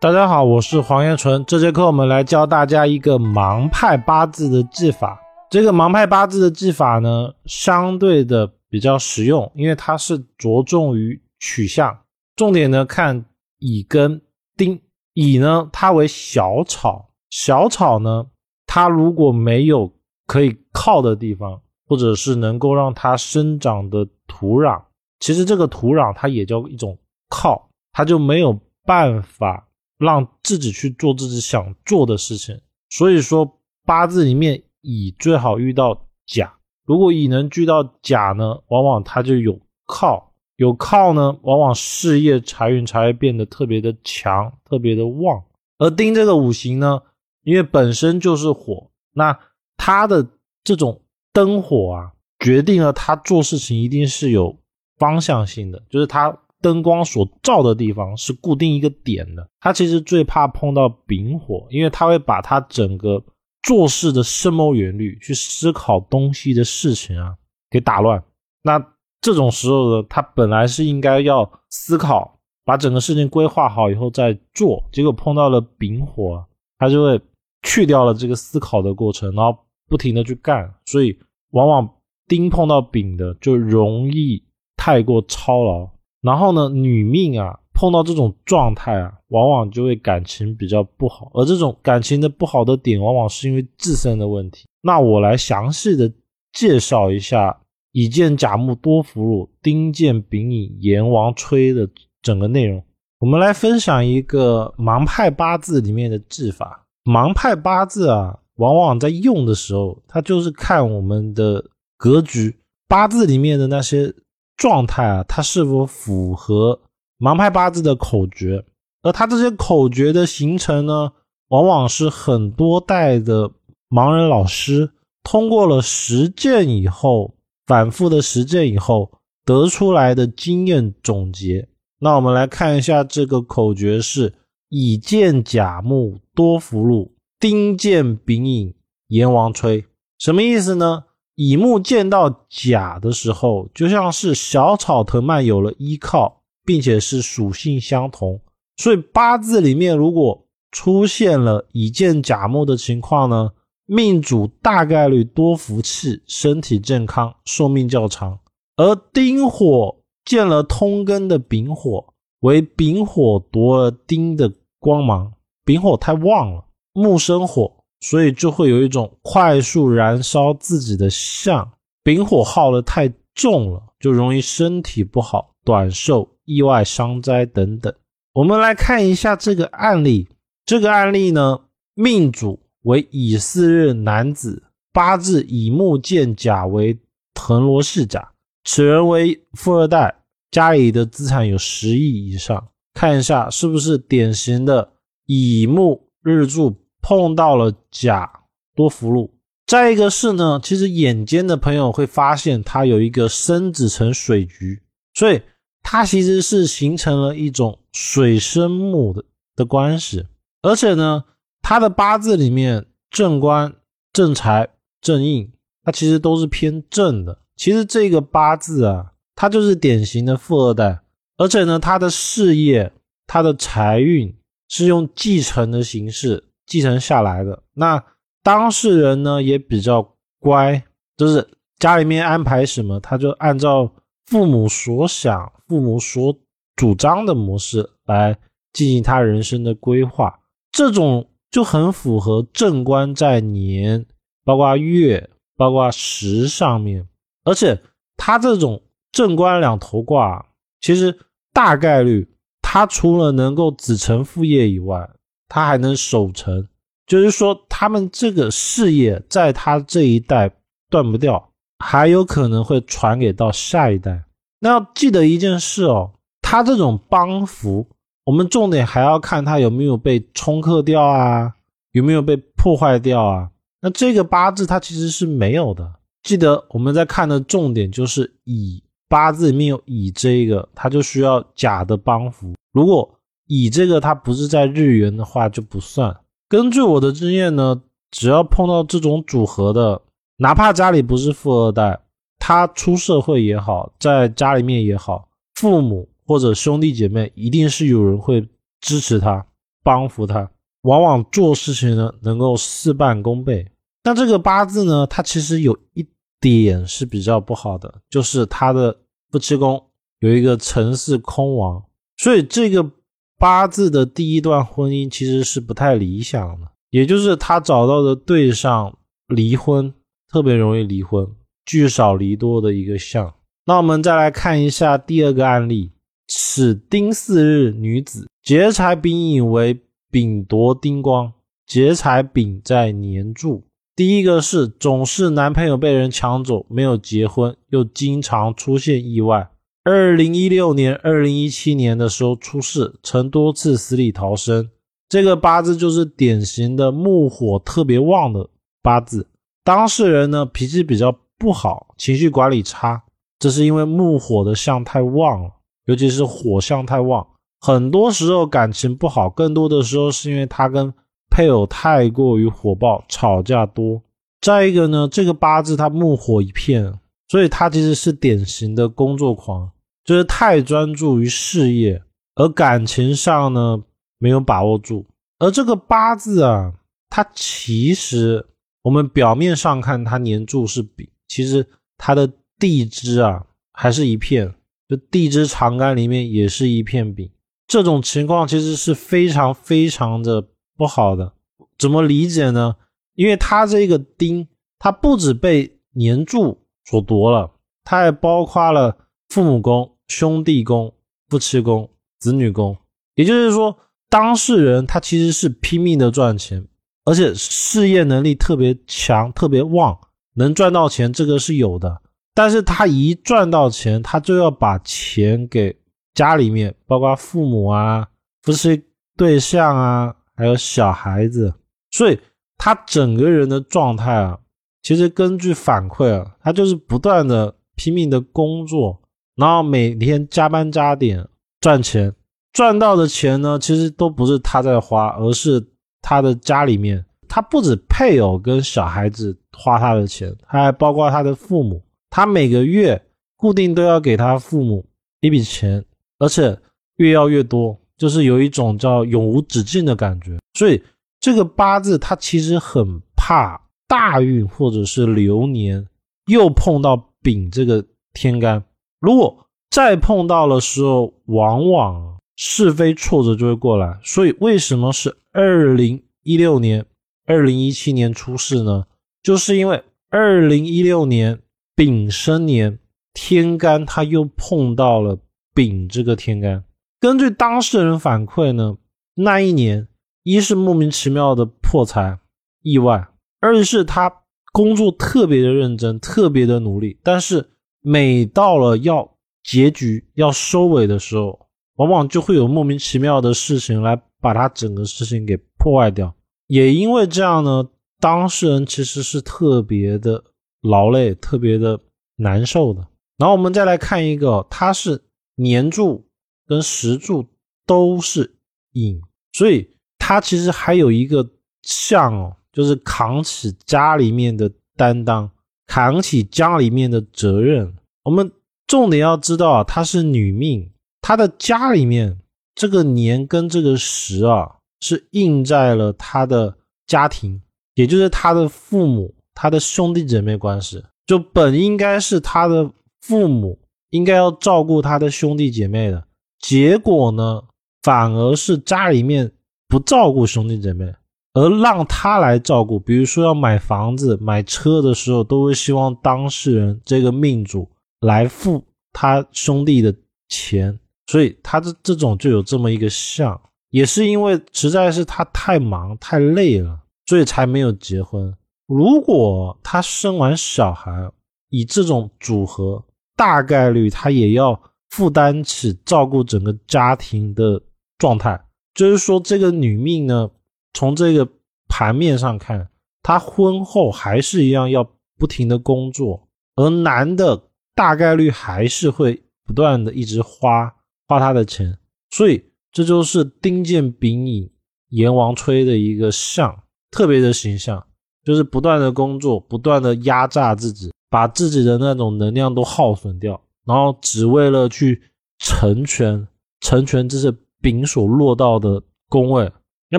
大家好，我是黄延纯。这节课我们来教大家一个盲派八字的记法。这个盲派八字的记法呢，相对的比较实用，因为它是着重于取向，重点呢看乙跟丁。乙呢，它为小草，小草呢，它如果没有可以靠的地方，或者是能够让它生长的土壤，其实这个土壤它也叫一种靠，它就没有办法。让自己去做自己想做的事情，所以说八字里面乙最好遇到甲。如果乙能聚到甲呢，往往他就有靠，有靠呢，往往事业财运才会变得特别的强，特别的旺。而丁这个五行呢，因为本身就是火，那他的这种灯火啊，决定了他做事情一定是有方向性的，就是他。灯光所照的地方是固定一个点的，他其实最怕碰到丙火，因为他会把他整个做事的深谋远虑、去思考东西的事情啊给打乱。那这种时候呢，他本来是应该要思考，把整个事情规划好以后再做，结果碰到了丙火，他就会去掉了这个思考的过程，然后不停的去干，所以往往丁碰到丙的就容易太过操劳。然后呢，女命啊，碰到这种状态啊，往往就会感情比较不好，而这种感情的不好的点，往往是因为自身的问题。那我来详细的介绍一下乙见甲木多福禄，丁见丙寅阎王催的整个内容。我们来分享一个盲派八字里面的技法。盲派八字啊，往往在用的时候，它就是看我们的格局，八字里面的那些。状态啊，它是否符合盲派八字的口诀？而它这些口诀的形成呢，往往是很多代的盲人老师通过了实践以后，反复的实践以后得出来的经验总结。那我们来看一下这个口诀是：乙见甲木多福禄，丁见丙寅阎王催。什么意思呢？乙木见到甲的时候，就像是小草藤蔓有了依靠，并且是属性相同，所以八字里面如果出现了乙见甲木的情况呢，命主大概率多福气，身体健康，寿命较长。而丁火见了通根的丙火，为丙火夺了丁的光芒，丙火太旺了，木生火。所以就会有一种快速燃烧自己的相，丙火耗的太重了，就容易身体不好、短寿、意外伤灾等等。我们来看一下这个案例。这个案例呢，命主为乙巳日男子，八字乙木见甲为腾罗氏甲，此人为富二代，家里的资产有十亿以上。看一下是不是典型的乙木日柱。碰到了甲多福禄，再一个是呢，其实眼尖的朋友会发现它有一个生子成水局，所以它其实是形成了一种水生木的的关系，而且呢，他的八字里面正官、正财、正印，它其实都是偏正的。其实这个八字啊，它就是典型的富二代，而且呢，他的事业、他的财运是用继承的形式。继承下来的那当事人呢也比较乖，就是家里面安排什么，他就按照父母所想、父母所主张的模式来进行他人生的规划。这种就很符合正官在年，包括月、包括时上面。而且他这种正官两头挂，其实大概率他除了能够子承父业以外。他还能守成，就是说他们这个事业在他这一代断不掉，还有可能会传给到下一代。那要记得一件事哦，他这种帮扶，我们重点还要看他有没有被冲克掉啊，有没有被破坏掉啊。那这个八字它其实是没有的。记得我们在看的重点就是乙八字里面有乙这一个，它就需要甲的帮扶。如果乙这个它不是在日元的话就不算。根据我的经验呢，只要碰到这种组合的，哪怕家里不是富二代，他出社会也好，在家里面也好，父母或者兄弟姐妹一定是有人会支持他，帮扶他，往往做事情呢能够事半功倍。那这个八字呢，它其实有一点是比较不好的，就是他的夫妻宫有一个辰巳空亡，所以这个八字的第一段婚姻其实是不太理想的，也就是他找到的对象离婚特别容易离婚，聚少离多的一个象。那我们再来看一下第二个案例：此丁巳日女子劫财丙寅为丙夺丁光，劫财丙在年柱。第一个是总是男朋友被人抢走，没有结婚，又经常出现意外。二零一六年、二零一七年的时候出事，曾多次死里逃生。这个八字就是典型的木火特别旺的八字。当事人呢脾气比较不好，情绪管理差，这是因为木火的相太旺了，尤其是火相太旺，很多时候感情不好，更多的时候是因为他跟。配偶太过于火爆，吵架多。再一个呢，这个八字他木火一片，所以他其实是典型的工作狂，就是太专注于事业，而感情上呢没有把握住。而这个八字啊，它其实我们表面上看它年柱是丙，其实它的地支啊还是一片，就地支长干里面也是一片丙。这种情况其实是非常非常的。不好的，怎么理解呢？因为他这个丁，他不止被年柱所夺了，他还包括了父母宫、兄弟宫、夫妻宫、子女宫。也就是说，当事人他其实是拼命的赚钱，而且事业能力特别强、特别旺，能赚到钱，这个是有的。但是他一赚到钱，他就要把钱给家里面，包括父母啊、夫妻对象啊。还有小孩子，所以他整个人的状态啊，其实根据反馈啊，他就是不断的拼命的工作，然后每天加班加点赚钱，赚到的钱呢，其实都不是他在花，而是他的家里面，他不止配偶跟小孩子花他的钱，他还包括他的父母，他每个月固定都要给他父母一笔钱，而且越要越多。就是有一种叫永无止境的感觉，所以这个八字他其实很怕大运或者是流年又碰到丙这个天干，如果再碰到的时候，往往是非挫折就会过来。所以为什么是二零一六年、二零一七年出事呢？就是因为二零一六年丙申年天干他又碰到了丙这个天干。根据当事人反馈呢，那一年一是莫名其妙的破财意外，二是他工作特别的认真，特别的努力，但是每到了要结局要收尾的时候，往往就会有莫名其妙的事情来把他整个事情给破坏掉。也因为这样呢，当事人其实是特别的劳累，特别的难受的。然后我们再来看一个，他是年柱。跟石柱都是寅，所以他其实还有一个像哦，就是扛起家里面的担当，扛起家里面的责任。我们重点要知道啊，她是女命，她的家里面这个年跟这个时啊，是印在了她的家庭，也就是她的父母、她的兄弟姐妹关系。就本应该是她的父母应该要照顾她的兄弟姐妹的。结果呢，反而是家里面不照顾兄弟姐妹，而让他来照顾。比如说要买房子、买车的时候，都会希望当事人这个命主来付他兄弟的钱。所以他这这种就有这么一个相，也是因为实在是他太忙太累了，所以才没有结婚。如果他生完小孩，以这种组合，大概率他也要。负担起照顾整个家庭的状态，就是说，这个女命呢，从这个盘面上看，他婚后还是一样要不停的工作，而男的大概率还是会不断的一直花花他的钱，所以这就是丁健丙乙阎王催的一个相，特别的形象，就是不断的工作，不断的压榨自己，把自己的那种能量都耗损掉。然后只为了去成全成全这些丙所落到的宫位，那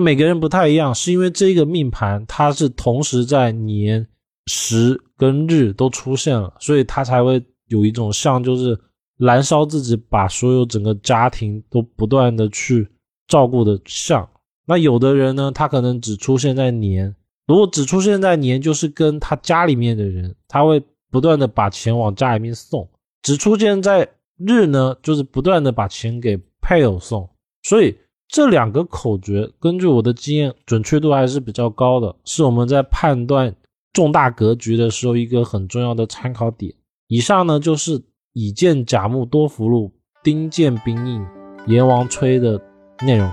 每个人不太一样，是因为这个命盘它是同时在年、时跟日都出现了，所以他才会有一种像就是燃烧自己，把所有整个家庭都不断的去照顾的像。那有的人呢，他可能只出现在年，如果只出现在年，就是跟他家里面的人，他会不断的把钱往家里面送；只出现在日呢，就是不断的把钱给配偶送。所以这两个口诀，根据我的经验，准确度还是比较高的，是我们在判断重大格局的时候一个很重要的参考点。以上呢就是乙见甲木多福禄，丁见兵印，阎王催的内容。